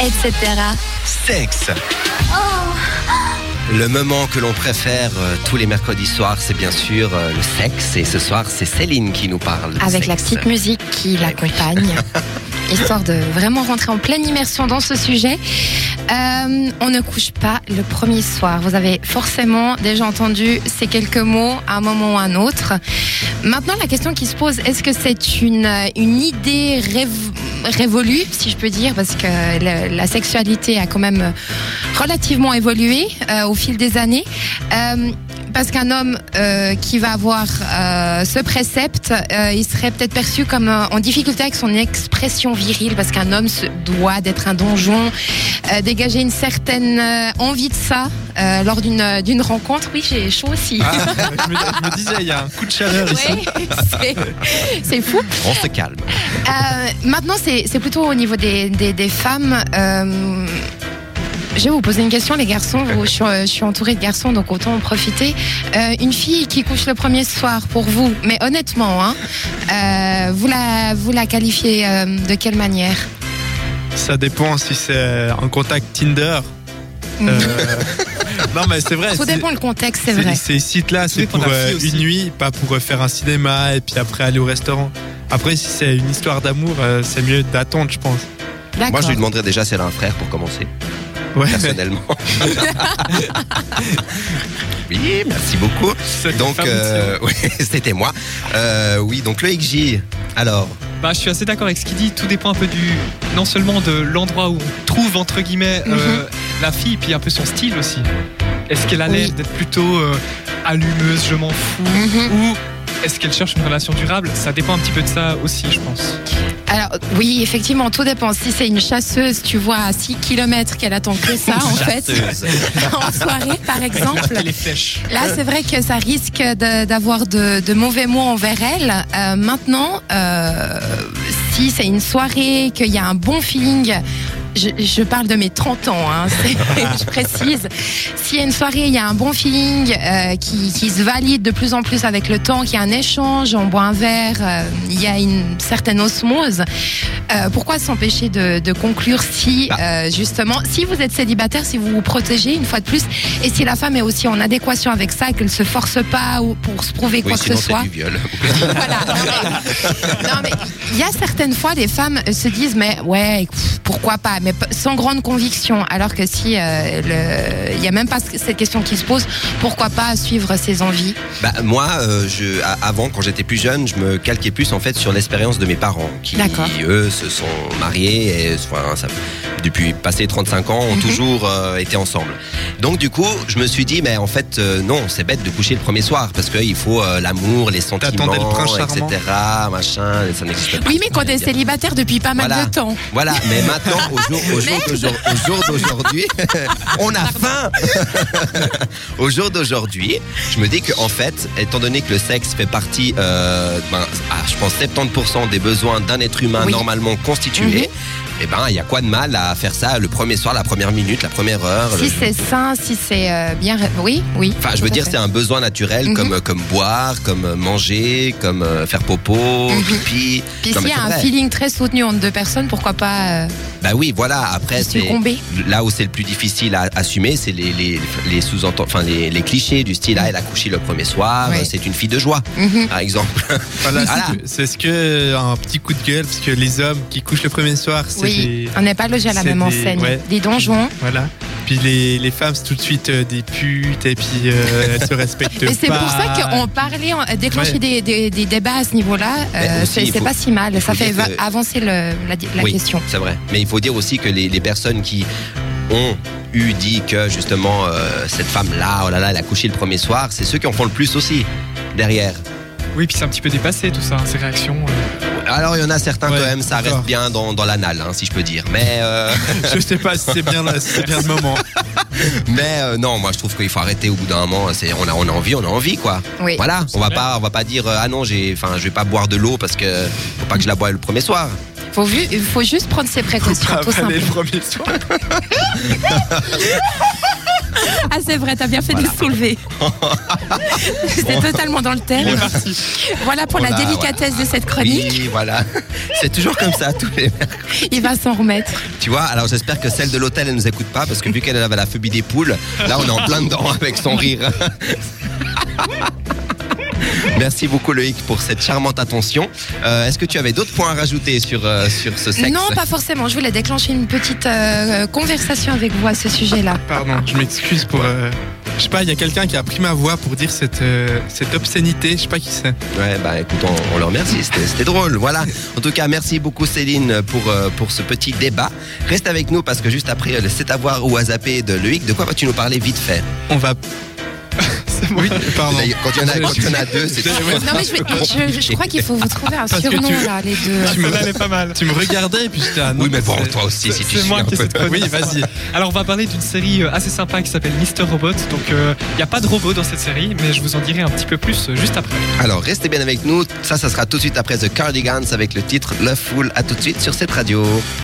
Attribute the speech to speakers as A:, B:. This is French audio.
A: etc.
B: Sexe. Le moment que l'on préfère euh, tous les mercredis soirs, c'est bien sûr euh, le sexe. Et ce soir, c'est Céline qui nous parle.
A: Avec la petite musique qui l'accompagne, histoire de vraiment rentrer en pleine immersion dans ce sujet. Euh, on ne couche pas le premier soir. Vous avez forcément déjà entendu ces quelques mots à un moment ou à un autre. Maintenant, la question qui se pose, est-ce que c'est une, une idée rév- révolue, si je peux dire, parce que la sexualité a quand même relativement évolué euh, au fil des années. Euh, parce qu'un homme euh, qui va avoir euh, ce précepte, euh, il serait peut-être perçu comme euh, en difficulté avec son expression virile, parce qu'un homme se doit d'être un donjon, euh, dégager une certaine euh, envie de ça euh, lors d'une d'une rencontre. Oui, j'ai chaud aussi.
C: Ah, je, me, je me disais, il y a un coup de chaleur ici.
A: Oui, c'est- fou.
B: On se calme.
A: Euh, maintenant, c'est c'est plutôt au niveau des, des, des femmes. Euh, je vais vous poser une question, les garçons. Vous- je, suis, je suis entourée de garçons, donc autant en profiter. Euh, une fille qui couche le premier soir pour vous, mais honnêtement, hein, euh, vous, la, vous la qualifiez euh, de quelle manière?
C: Ça dépend si c'est un contact Tinder. Euh, non, mais c'est vrai.
A: Tout
C: c'est-
A: dépend le contexte, c'est vrai.
C: Ces sites-là, c'est pour euh, une nuit, pas pour euh, faire un cinéma et puis après aller au restaurant. Après, si c'est une histoire d'amour, euh, c'est mieux d'attendre, je pense.
B: Moi, je lui demanderais déjà si elle a un frère pour commencer,
C: Ouais,
B: personnellement. oui, merci beaucoup. Donc, euh, oui, c'était moi. Euh, oui, donc le XJ. Alors,
D: Bah, je suis assez d'accord avec ce qu'il dit. Tout dépend un peu du, non seulement de l'endroit où on trouve entre guillemets euh, la fille, puis un peu son style aussi. Est-ce qu'elle a l'air
A: Oui.
D: d'être plutôt euh, allumeuse, je m'en fous,
A: Mhm.
D: ou est-ce qu'elle cherche une relation durable? Ça dépend un petit peu de ça aussi, je pense.
A: Alors, oui, effectivement, tout dépend. Si c'est une chasseuse, tu vois, à 6 km qu'elle attend que ça, en fait, en soirée, par exemple. Là, c'est vrai que ça risque de- d'avoir de, de mauvais mots envers elle. Euh, maintenant, euh, si c'est une soirée, qu'il y a un bon feeling, je, je parle de mes 30 ans, hein, je précise. S'il y a une soirée, il y a un bon feeling euh, qui, qui se valide de plus en plus avec le temps, qu'il y a un échange, on boit un verre, euh, il y a une certaine osmose. Euh, pourquoi s'empêcher de, de conclure si,
B: Bah.
A: justement, si vous êtes célibataire, si vous vous protégez une fois de plus, et si la femme est aussi en adéquation avec ça, qu'elle se force pas ou pour se prouver
B: oui,
A: quoi que ce soit.
B: du viol.
A: Voilà. Non, mais- Non mais il y a certaines fois les femmes se disent mais ouais pourquoi pas mais p- sans grande conviction alors que si euh, il y a même pas cette question qui se pose pourquoi pas suivre ses envies?
B: Bah, moi, euh, je, avant, quand j'étais plus jeune, je me calquais plus en fait sur l'expérience de mes parents, qui eux se sont mariés et enfin, ça- depuis passé 35 ans ont
A: Mhm.
B: toujours euh, été ensemble. Donc du coup, je me suis dit, mais en fait, euh, non, c'est bête de coucher le premier soir parce qu'il faut euh, l'amour, les sentiments,
C: le prince
B: etc. Machin, ça n'existe pas.
A: Oui mais quand t'es célibataire depuis pas mal
B: Voilà.
A: de temps.
B: Voilà, mais maintenant, au jour, au jour d'aujourd'hui- au jour d'aujourd'hui, on a faim. au jour d'aujourd'hui, je me dis que en fait, étant donné que le sexe fait partie, euh, ben, à, je pense 70% des besoins d'un être humain
A: Oui.
B: normalement constitué. Eh ben, il y a quoi de mal à faire ça le premier soir, la première minute, la première heure
A: Si
B: le-
A: c'est sain, si c'est euh, bien oui oui.
B: Enfin, je veux dire, c'est un besoin naturel
A: Mhm.
B: comme, comme boire, comme manger, comme euh, faire popo,
A: Mhm.
B: pipi.
A: Puis s'il y a un feeling très soutenu entre deux personnes pourquoi pas euh,
B: Bah oui, voilà. Après, c'est là où c'est le plus difficile à assumer, c'est les, les, les sous enfin les, les clichés du style. Ah, elle a couché le premier soir,
A: Ouais.
B: c'est une fille de joie,
A: Mhm.
B: par exemple.
C: Voilà,
B: Voilà.
C: c'est- ce que un petit coup de gueule parce que les hommes qui couchent le premier soir, c'est
A: Oui,
C: des-
A: on n'est pas logé à la même
C: des-
A: enseigne.
C: ouais.
A: Des donjons.
C: voilà. Puis les, les femmes, c'est tout de suite euh, des putes et puis euh, elles se respectent
A: Mais c'est
C: pas.
A: pour ça qu'on parlait, on-
C: Ouais.
A: des, des- des débats à ce niveau-là, euh,
B: aussi,
A: c'est
B: il
A: c'est
B: faut-
A: pas si mal.
B: faut
A: Ça fait
B: dire
A: va-
B: que-
A: avancer le- la, la
B: oui,
A: question.
B: c'est vrai. Mais il faut dire aussi que les, les personnes qui ont eu dit que justement euh, cette femme-là, oh là là, elle a couché le premier soir, c'est ceux qui en font le plus aussi derrière.
D: Oui, puis c'est un petit peu dépassé tout ça, hein, ces réactions. euh.
B: Alors il y en a certains
C: Ouais,
B: quand même, ça reste bien dans, dans l'anal, hein, si je peux dire. Mais euh,
C: Je sais pas si c'est bien, si bien le moment.
B: mais euh, non, moi je trouve qu'il faut arrêter au bout d'un moment. C'est on a on a envie, on a envie quoi.
A: Oui.
B: Voilà, on va pas on va pas dire ah non j'ai enfin je vais pas boire de l'eau parce que faut pas que je la boive le premier soir.
A: Faut, vu- faut juste prendre ses précautions, tout
C: Avaler le premier soir.
A: Ah, c'est vrai, t'as bien fait de le soulever. C'était totalement dans le thème. Voilà pour la
B: Voilà,
A: délicatesse de cette chronique.
B: Oui, voilà. C'est toujours comme ça tous les mercredis.
A: Il va s'en remettre.
B: Tu vois, alors j'espère que celle de l'hôtel, elle nous écoute pas parce que vu qu'elle avait la phobie des poules, là on est en plein dedans avec son rire. Merci beaucoup Loïc pour cette charmante attention. Euh, Est-ce que tu avais d'autres points à rajouter sur, euh, sur ce sexe
A: Non, pas forcément. Je voulais déclencher une petite euh, conversation avec vous à ce sujet-là.
C: Pardon, je m'excuse pour. euh, je sais pas, il y a quelqu'un qui a pris ma voix pour dire cette, euh, cette obscénité. Je sais pas qui c'est.
B: Ouais, bah écoute, on, on le remercie, c'était c'était drôle. Voilà. En tout cas, merci beaucoup Céline pour, euh, pour ce petit débat. Reste avec nous parce que juste après euh, le C'est à voir ou à zapper de Loïc, de quoi vas-tu nous parler vite fait?
C: On va. Oui, pardon.
B: Quand il y en a, quand il y en a deux, c'est.
A: Non, mais je, vais- je- je crois qu'il faut vous trouver un
C: Parce que
A: surnom,
C: tu-
A: là, les deux.
C: Tu me-
D: pas mal.
C: Tu me regardais et puis j'étais non,
B: Oui, mais bon, toi aussi, si tu
D: c'est
B: suis
D: moi
B: un
D: qui chronique.
C: Oui, vas-y.
D: Alors on va parler d'une série euh, assez sympa qui s'appelle Mister Robot. Donc il n'y a pas de robot dans cette série, mais je vous en dirai un petit peu plus euh, juste après.
B: Alors, restez bien avec nous. Ça, ça sera tout de suite après The Cardigans avec le titre Love Fool. À tout de suite sur cette radio.